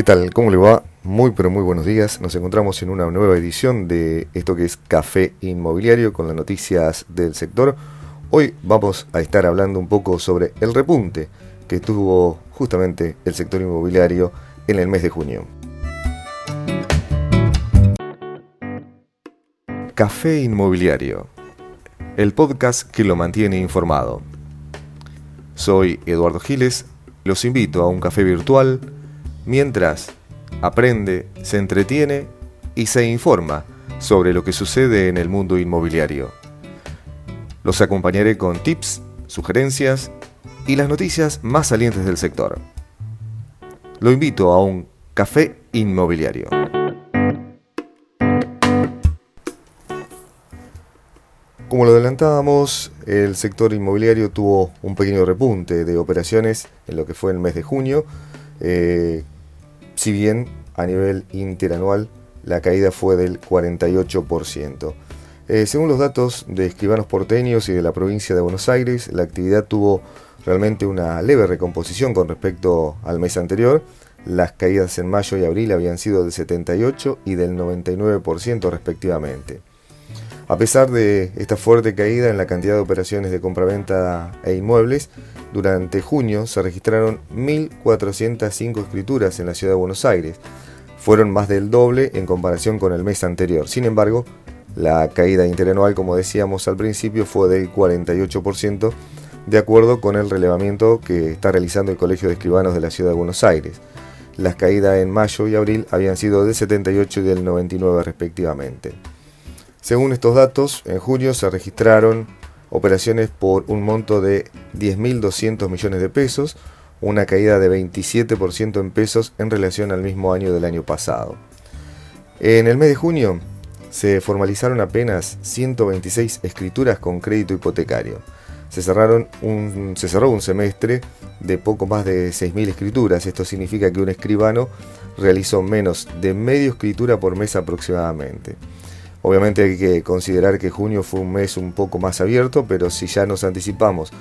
¿Qué tal? ¿Cómo le va? Muy pero muy buenos días. Nos encontramos en una nueva edición de esto que es Café Inmobiliario con las noticias del sector. Hoy vamos a estar hablando un poco sobre el repunte que tuvo justamente el sector inmobiliario en el mes de junio. Café Inmobiliario, el podcast que lo mantiene informado. Soy Eduardo Giles, los invito a un café virtual mientras aprende, se entretiene y se informa sobre lo que sucede en el mundo inmobiliario. Los acompañaré con tips, sugerencias y las noticias más salientes del sector. Lo invito a un café inmobiliario. Como lo adelantábamos, el sector inmobiliario tuvo un pequeño repunte de operaciones en lo que fue el mes de junio, eh, si bien a nivel interanual la caída fue del 48%. Eh, según los datos de escribanos porteños y de la provincia de Buenos Aires, la actividad tuvo realmente una leve recomposición con respecto al mes anterior. Las caídas en mayo y abril habían sido del 78 y del 99% respectivamente. A pesar de esta fuerte caída en la cantidad de operaciones de compraventa e inmuebles, durante junio se registraron 1.405 escrituras en la ciudad de Buenos Aires. Fueron más del doble en comparación con el mes anterior. Sin embargo, la caída interanual, como decíamos al principio, fue del 48%, de acuerdo con el relevamiento que está realizando el Colegio de Escribanos de la ciudad de Buenos Aires. Las caídas en mayo y abril habían sido del 78 y del 99 respectivamente. Según estos datos, en junio se registraron operaciones por un monto de 10.200 millones de pesos, una caída de 27% en pesos en relación al mismo año del año pasado. En el mes de junio se formalizaron apenas 126 escrituras con crédito hipotecario. Se, cerraron un, se cerró un semestre de poco más de 6.000 escrituras. Esto significa que un escribano realizó menos de medio escritura por mes aproximadamente. Obviamente hay que considerar que junio fue un mes un poco más abierto, pero si ya nos anticipamos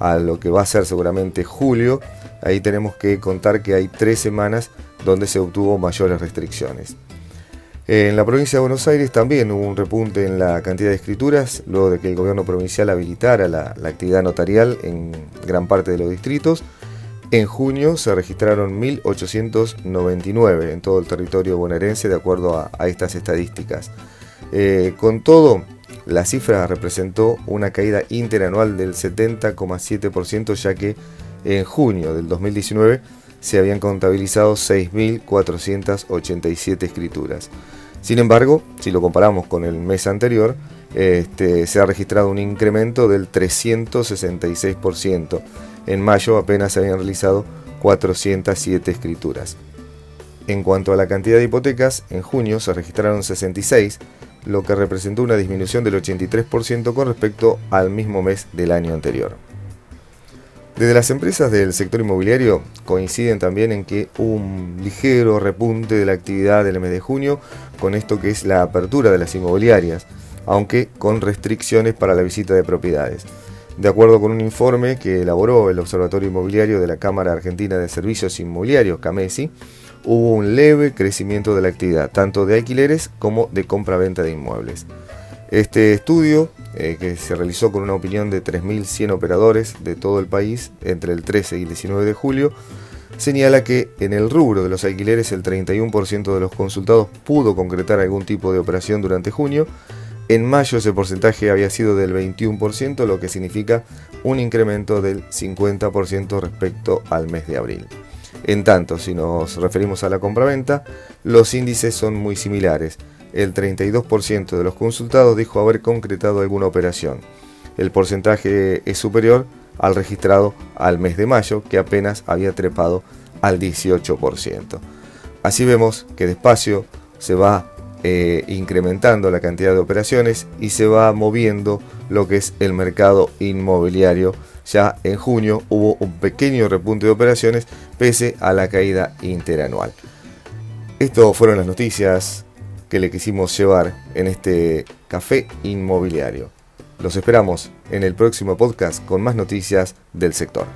a lo que va a ser seguramente julio, ahí tenemos que contar que hay tres semanas donde se obtuvo mayores restricciones. En la provincia de Buenos Aires también hubo un repunte en la cantidad de escrituras, luego de que el gobierno provincial habilitara la, actividad notarial en gran parte de los distritos. En junio se registraron 1.899 en todo el territorio bonaerense de acuerdo a estas estadísticas. Eh, con todo, la cifra representó una caída interanual del 70,7% ya que en junio del 2019 se habían contabilizado 6.487 escrituras. Sin embargo, si lo comparamos con el mes anterior, este, se ha registrado un incremento del 366%. En mayo apenas se habían realizado 407 escrituras. En cuanto a la cantidad de hipotecas, en junio se registraron 66, lo que representó una disminución del 83% con respecto al mismo mes del año anterior. Desde las empresas del sector inmobiliario coinciden también en que hubo un ligero repunte de la actividad del mes de junio con esto que es la apertura de las inmobiliarias, aunque con restricciones para la visita de propiedades. De acuerdo con un informe que elaboró el Observatorio Inmobiliario de la Cámara Argentina de Servicios Inmobiliarios, CAMESI, hubo un leve crecimiento de la actividad, tanto de alquileres como de compra-venta de inmuebles. Este estudio, eh, que se realizó con una opinión de 3.100 operadores de todo el país entre el 13 y el 19 de julio, señala que en el rubro de los alquileres el 31% de los consultados pudo concretar algún tipo de operación durante junio. En mayo ese porcentaje había sido del 21%, lo que significa un incremento del 50% respecto al mes de abril. En tanto, si nos referimos a la compraventa, los índices son muy similares. El 32% de los consultados dijo haber concretado alguna operación. El porcentaje es superior al registrado al mes de mayo, que apenas había trepado al 18%. Así vemos que despacio se va eh, incrementando la cantidad de operaciones y se va moviendo lo que es el mercado inmobiliario ya en junio hubo un pequeño repunte de operaciones pese a la caída interanual. Estas fueron las noticias que le quisimos llevar en este café inmobiliario. Los esperamos en el próximo podcast con más noticias del sector.